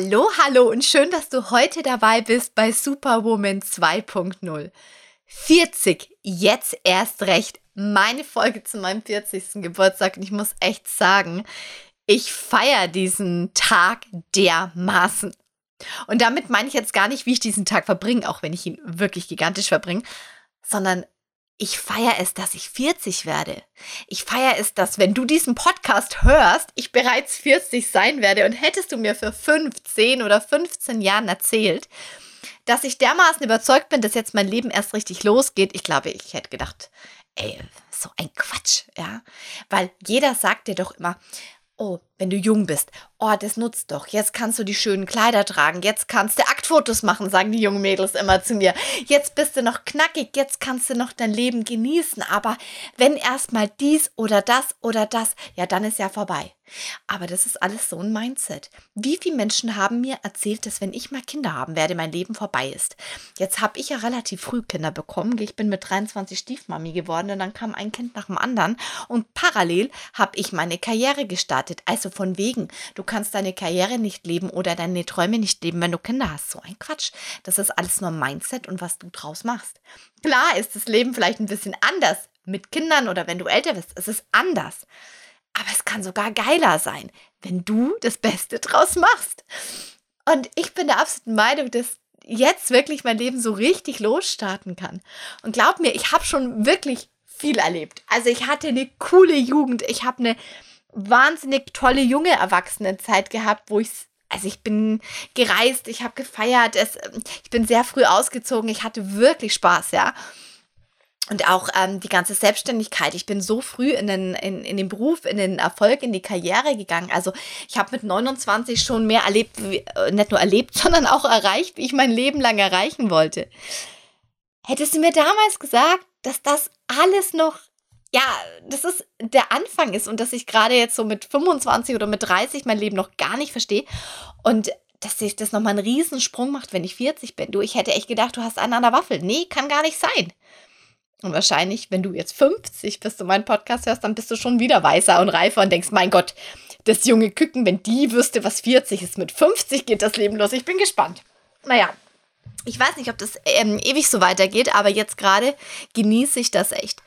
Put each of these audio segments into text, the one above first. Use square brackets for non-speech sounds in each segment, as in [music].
Hallo, hallo und schön, dass du heute dabei bist bei Superwoman 2.0. 40, jetzt erst recht. Meine Folge zu meinem 40. Geburtstag und ich muss echt sagen, ich feiere diesen Tag dermaßen. Und damit meine ich jetzt gar nicht, wie ich diesen Tag verbringe, auch wenn ich ihn wirklich gigantisch verbringe, sondern ich feiere es, dass ich 40 werde. Ich feiere es, dass wenn du diesen Podcast hörst, ich bereits 40 sein werde. Und hättest du mir für 5, 10 oder 15 Jahren erzählt, dass ich dermaßen überzeugt bin, dass jetzt mein Leben erst richtig losgeht, ich glaube, ich hätte gedacht, ey, so ein Quatsch, ja. Weil jeder sagt dir doch immer, oh, wenn du jung bist, oh, das nutzt doch. Jetzt kannst du die schönen Kleider tragen. Jetzt kannst du Aktfotos machen, sagen die jungen Mädels immer zu mir. Jetzt bist du noch knackig. Jetzt kannst du noch dein Leben genießen. Aber wenn erstmal dies oder das oder das, ja, dann ist ja vorbei. Aber das ist alles so ein Mindset. Wie viele Menschen haben mir erzählt, dass wenn ich mal Kinder haben werde, mein Leben vorbei ist? Jetzt habe ich ja relativ früh Kinder bekommen. Ich bin mit 23 Stiefmami geworden und dann kam ein Kind nach dem anderen. Und parallel habe ich meine Karriere gestartet. Also so von wegen, du kannst deine Karriere nicht leben oder deine Träume nicht leben, wenn du Kinder hast. So ein Quatsch. Das ist alles nur Mindset und was du draus machst. Klar ist das Leben vielleicht ein bisschen anders mit Kindern oder wenn du älter bist. Es ist anders. Aber es kann sogar geiler sein, wenn du das Beste draus machst. Und ich bin der absoluten Meinung, dass jetzt wirklich mein Leben so richtig losstarten kann. Und glaub mir, ich habe schon wirklich viel erlebt. Also ich hatte eine coole Jugend, ich habe eine wahnsinnig tolle junge Erwachsenenzeit gehabt, wo ich also ich bin gereist, ich habe gefeiert, es, ich bin sehr früh ausgezogen, ich hatte wirklich Spaß, ja. Und auch ähm, die ganze Selbstständigkeit. Ich bin so früh in den, in, in den Beruf, in den Erfolg, in die Karriere gegangen. Also ich habe mit 29 schon mehr erlebt, äh, nicht nur erlebt, [laughs] sondern auch erreicht, wie ich mein Leben lang erreichen wollte. Hättest du mir damals gesagt, dass das alles noch ja, das ist der Anfang ist und dass ich gerade jetzt so mit 25 oder mit 30 mein Leben noch gar nicht verstehe und dass sich das nochmal einen Riesensprung macht, wenn ich 40 bin. Du, ich hätte echt gedacht, du hast einen an der Waffel. Nee, kann gar nicht sein. Und wahrscheinlich, wenn du jetzt 50 bist und meinen Podcast hörst, dann bist du schon wieder weißer und reifer und denkst, mein Gott, das junge Küken, wenn die wüsste, was 40 ist, mit 50 geht das Leben los. Ich bin gespannt. Naja, ich weiß nicht, ob das ähm, ewig so weitergeht, aber jetzt gerade genieße ich das echt.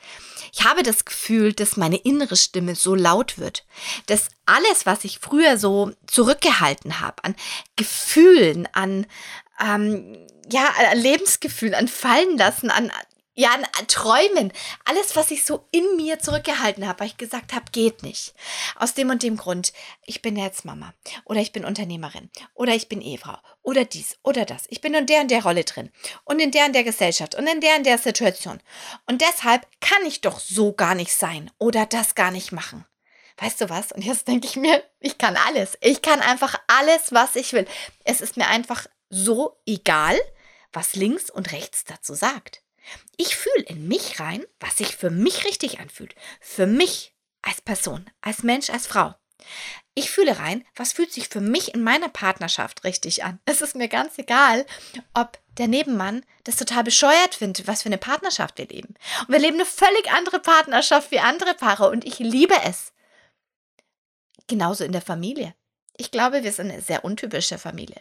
Ich habe das Gefühl, dass meine innere Stimme so laut wird, dass alles, was ich früher so zurückgehalten habe, an Gefühlen, an ähm, ja, Lebensgefühl, an Fallen lassen, an ja, Träumen, alles, was ich so in mir zurückgehalten habe, weil ich gesagt habe, geht nicht. Aus dem und dem Grund, ich bin jetzt Mama oder ich bin Unternehmerin oder ich bin Ehefrau oder dies oder das. Ich bin in der und der Rolle drin und in der und der Gesellschaft und in der und der Situation. Und deshalb kann ich doch so gar nicht sein oder das gar nicht machen. Weißt du was? Und jetzt denke ich mir, ich kann alles. Ich kann einfach alles, was ich will. Es ist mir einfach so egal, was links und rechts dazu sagt. Ich fühle in mich rein, was sich für mich richtig anfühlt. Für mich als Person, als Mensch, als Frau. Ich fühle rein, was fühlt sich für mich in meiner Partnerschaft richtig an. Es ist mir ganz egal, ob der Nebenmann das total bescheuert findet, was für eine Partnerschaft wir leben. Und wir leben eine völlig andere Partnerschaft wie andere Paare und ich liebe es. Genauso in der Familie. Ich glaube, wir sind eine sehr untypische Familie.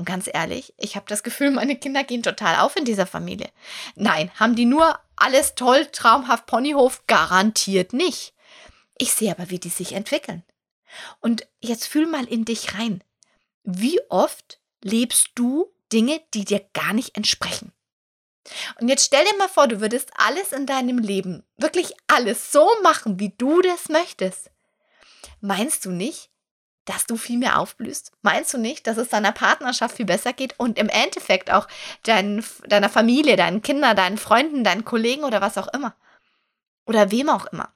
Und ganz ehrlich, ich habe das Gefühl, meine Kinder gehen total auf in dieser Familie. Nein, haben die nur alles toll, traumhaft Ponyhof? Garantiert nicht. Ich sehe aber, wie die sich entwickeln. Und jetzt fühl mal in dich rein. Wie oft lebst du Dinge, die dir gar nicht entsprechen? Und jetzt stell dir mal vor, du würdest alles in deinem Leben, wirklich alles so machen, wie du das möchtest. Meinst du nicht, dass du viel mehr aufblühst? Meinst du nicht, dass es deiner Partnerschaft viel besser geht und im Endeffekt auch dein, deiner Familie, deinen Kindern, deinen Freunden, deinen Kollegen oder was auch immer? Oder wem auch immer?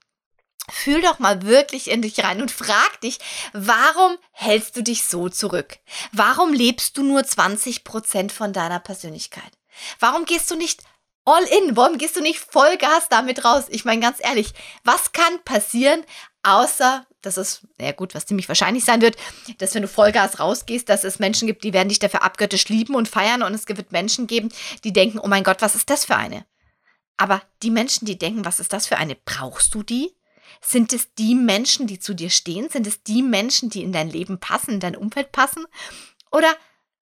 Fühl doch mal wirklich in dich rein und frag dich, warum hältst du dich so zurück? Warum lebst du nur 20 Prozent von deiner Persönlichkeit? Warum gehst du nicht all in? Warum gehst du nicht Vollgas damit raus? Ich meine ganz ehrlich, was kann passieren, außer das ist, ja gut, was ziemlich wahrscheinlich sein wird, dass wenn du Vollgas rausgehst, dass es Menschen gibt, die werden dich dafür abgöttisch lieben und feiern und es wird Menschen geben, die denken, oh mein Gott, was ist das für eine? Aber die Menschen, die denken, was ist das für eine, brauchst du die? Sind es die Menschen, die zu dir stehen? Sind es die Menschen, die in dein Leben passen, in dein Umfeld passen? Oder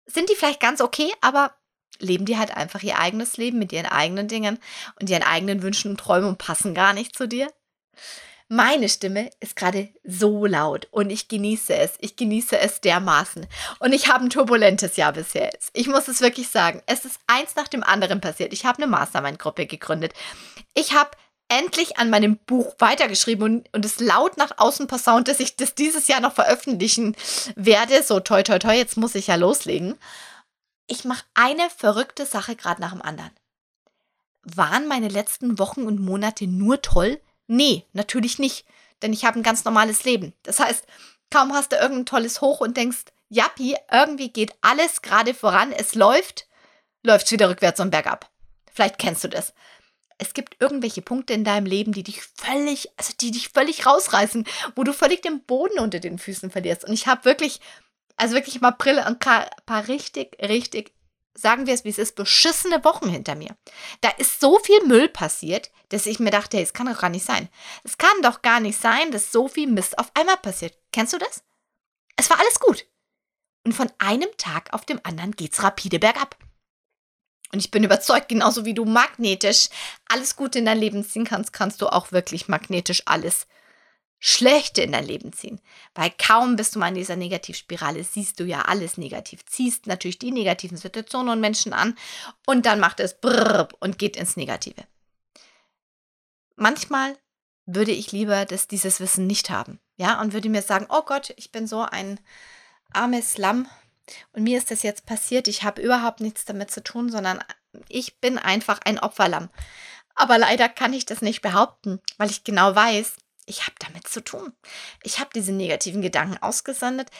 sind die vielleicht ganz okay, aber leben die halt einfach ihr eigenes Leben mit ihren eigenen Dingen und ihren eigenen Wünschen und Träumen und passen gar nicht zu dir? Meine Stimme ist gerade so laut und ich genieße es. Ich genieße es dermaßen. Und ich habe ein turbulentes Jahr bisher. Ich muss es wirklich sagen. Es ist eins nach dem anderen passiert. Ich habe eine Mastermind-Gruppe gegründet. Ich habe endlich an meinem Buch weitergeschrieben und, und es laut nach außen posaunt, dass ich das dieses Jahr noch veröffentlichen werde. So, toi, toi, toi, jetzt muss ich ja loslegen. Ich mache eine verrückte Sache gerade nach dem anderen. Waren meine letzten Wochen und Monate nur toll? Nee, natürlich nicht, denn ich habe ein ganz normales Leben. Das heißt, kaum hast du irgendein tolles Hoch und denkst, Jappi, irgendwie geht alles gerade voran, es läuft, läuft es wieder rückwärts und bergab. Vielleicht kennst du das es gibt irgendwelche Punkte in deinem Leben, die dich völlig, also die dich völlig rausreißen, wo du völlig den Boden unter den Füßen verlierst. Und ich habe wirklich, also wirklich im April ein paar richtig, richtig, sagen wir es wie es ist, beschissene Wochen hinter mir. Da ist so viel Müll passiert, dass ich mir dachte, hey, es kann doch gar nicht sein. Es kann doch gar nicht sein, dass so viel Mist auf einmal passiert. Kennst du das? Es war alles gut. Und von einem Tag auf dem anderen geht's rapide bergab. Und ich bin überzeugt, genauso wie du magnetisch alles Gute in dein Leben ziehen kannst, kannst du auch wirklich magnetisch alles Schlechte in dein Leben ziehen. Weil kaum bist du mal in dieser Negativspirale, siehst du ja alles negativ, ziehst natürlich die negativen Situationen und Menschen an und dann macht es brrr und geht ins Negative. Manchmal würde ich lieber das, dieses Wissen nicht haben, ja, und würde mir sagen, oh Gott, ich bin so ein armes Lamm, und mir ist das jetzt passiert. Ich habe überhaupt nichts damit zu tun, sondern ich bin einfach ein Opferlamm. Aber leider kann ich das nicht behaupten, weil ich genau weiß, ich habe damit zu tun. Ich habe diese negativen Gedanken ausgesendet.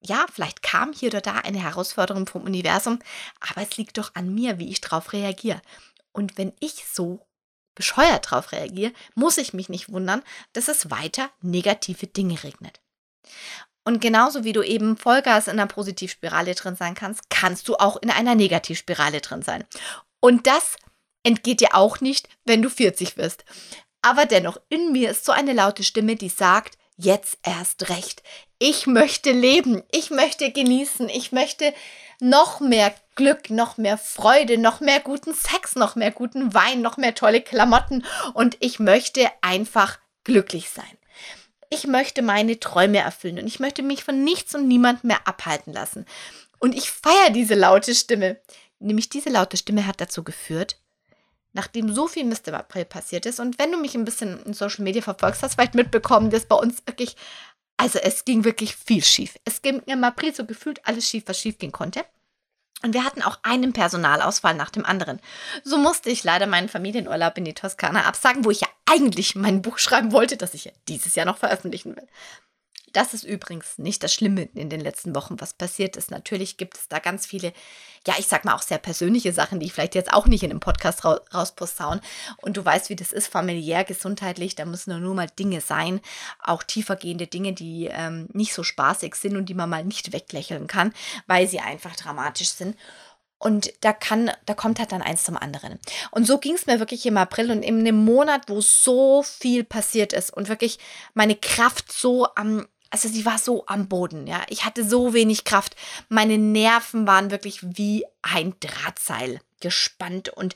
Ja, vielleicht kam hier oder da eine Herausforderung vom Universum, aber es liegt doch an mir, wie ich darauf reagiere. Und wenn ich so bescheuert darauf reagiere, muss ich mich nicht wundern, dass es weiter negative Dinge regnet. Und genauso wie du eben Vollgas in einer Positivspirale drin sein kannst, kannst du auch in einer Negativspirale drin sein. Und das entgeht dir auch nicht, wenn du 40 wirst. Aber dennoch, in mir ist so eine laute Stimme, die sagt, jetzt erst recht. Ich möchte leben, ich möchte genießen, ich möchte noch mehr Glück, noch mehr Freude, noch mehr guten Sex, noch mehr guten Wein, noch mehr tolle Klamotten und ich möchte einfach glücklich sein. Ich möchte meine Träume erfüllen und ich möchte mich von nichts und niemand mehr abhalten lassen. Und ich feiere diese laute Stimme. Nämlich diese laute Stimme hat dazu geführt, nachdem so viel Mist im April passiert ist und wenn du mich ein bisschen in Social Media verfolgst, hast du vielleicht mitbekommen, dass bei uns wirklich, also es ging wirklich viel schief. Es ging im April so gefühlt alles schief, was schief gehen konnte. Und wir hatten auch einen Personalausfall nach dem anderen. So musste ich leider meinen Familienurlaub in die Toskana absagen, wo ich ja eigentlich mein Buch schreiben wollte, das ich ja dieses Jahr noch veröffentlichen will. Das ist übrigens nicht das Schlimme in den letzten Wochen, was passiert ist. Natürlich gibt es da ganz viele, ja, ich sag mal auch sehr persönliche Sachen, die ich vielleicht jetzt auch nicht in einem Podcast ra rausposaunen. Und du weißt, wie das ist, familiär, gesundheitlich, da müssen nur mal Dinge sein, auch tiefergehende Dinge, die ähm, nicht so spaßig sind und die man mal nicht weglächeln kann, weil sie einfach dramatisch sind. Und da kann, da kommt halt dann eins zum anderen. Und so ging es mir wirklich im April und in einem Monat, wo so viel passiert ist und wirklich meine Kraft so am, also sie war so am Boden, ja. Ich hatte so wenig Kraft. Meine Nerven waren wirklich wie ein Drahtseil gespannt und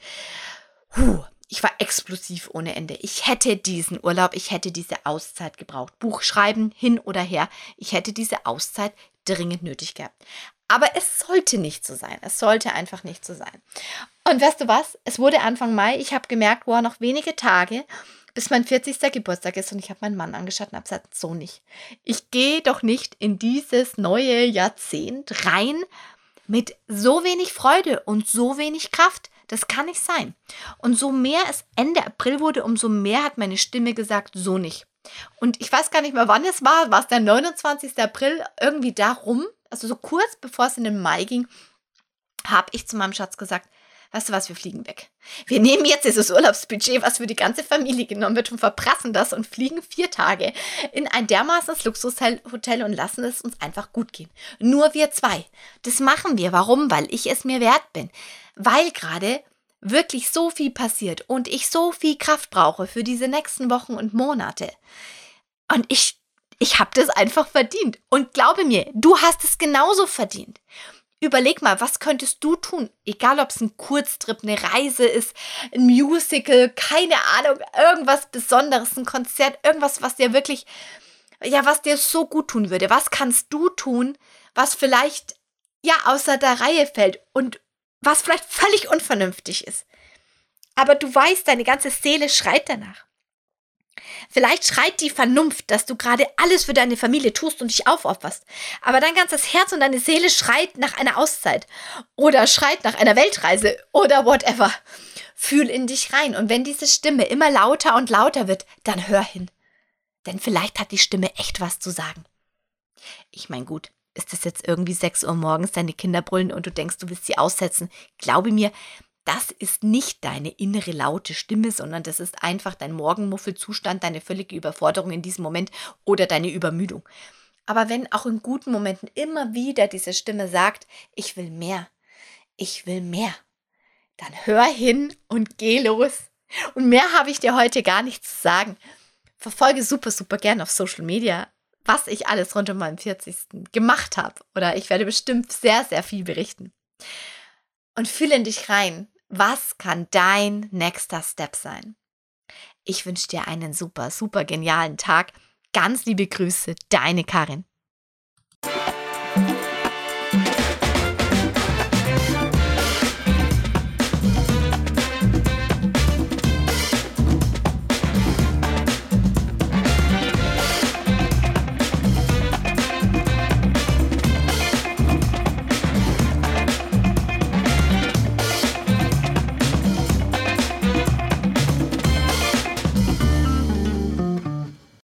huh, ich war explosiv ohne Ende. Ich hätte diesen Urlaub, ich hätte diese Auszeit gebraucht. Buch schreiben, hin oder her. Ich hätte diese Auszeit dringend nötig gehabt. Aber es sollte nicht so sein. Es sollte einfach nicht so sein. Und weißt du was? Es wurde Anfang Mai. Ich habe gemerkt, wow, noch wenige Tage bis mein 40. Geburtstag ist und ich habe meinen Mann angeschaut und habe gesagt, so nicht. Ich gehe doch nicht in dieses neue Jahrzehnt rein mit so wenig Freude und so wenig Kraft. Das kann nicht sein. Und so mehr es Ende April wurde, umso mehr hat meine Stimme gesagt, so nicht. Und ich weiß gar nicht mehr, wann es war. War es der 29. April? Irgendwie darum, also so kurz bevor es in den Mai ging, habe ich zu meinem Schatz gesagt, weißt du was, wir fliegen weg. Wir nehmen jetzt dieses Urlaubsbudget, was für die ganze Familie genommen wird und verprassen das und fliegen vier Tage in ein dermaßenes Luxushotel und lassen es uns einfach gut gehen. Nur wir zwei. Das machen wir. Warum? Weil ich es mir wert bin. Weil gerade wirklich so viel passiert und ich so viel Kraft brauche für diese nächsten Wochen und Monate. Und ich Ich habe das einfach verdient. Und glaube mir, du hast es genauso verdient. Überleg mal, was könntest du tun? Egal, ob es ein Kurztrip, eine Reise ist, ein Musical, keine Ahnung, irgendwas Besonderes, ein Konzert, irgendwas, was dir wirklich, ja, was dir so gut tun würde. Was kannst du tun, was vielleicht, ja, außer der Reihe fällt und was vielleicht völlig unvernünftig ist? Aber du weißt, deine ganze Seele schreit danach. Vielleicht schreit die Vernunft, dass du gerade alles für deine Familie tust und dich aufopferst. Aber dein ganzes Herz und deine Seele schreit nach einer Auszeit oder schreit nach einer Weltreise oder whatever. Fühl in dich rein und wenn diese Stimme immer lauter und lauter wird, dann hör hin. Denn vielleicht hat die Stimme echt was zu sagen. Ich mein gut, ist es jetzt irgendwie 6 Uhr morgens, deine Kinder brüllen und du denkst, du willst sie aussetzen? Glaube mir, das ist nicht deine innere laute Stimme, sondern das ist einfach dein Morgenmuffelzustand, deine völlige Überforderung in diesem Moment oder deine Übermüdung. Aber wenn auch in guten Momenten immer wieder diese Stimme sagt, ich will mehr, ich will mehr, dann hör hin und geh los. Und mehr habe ich dir heute gar nicht zu sagen. Verfolge super, super gern auf Social Media, was ich alles rund um meinen 40. gemacht habe. Oder ich werde bestimmt sehr, sehr viel berichten. Und fühle in dich rein. Was kann dein nächster Step sein? Ich wünsche dir einen super, super genialen Tag. Ganz liebe Grüße, deine Karin.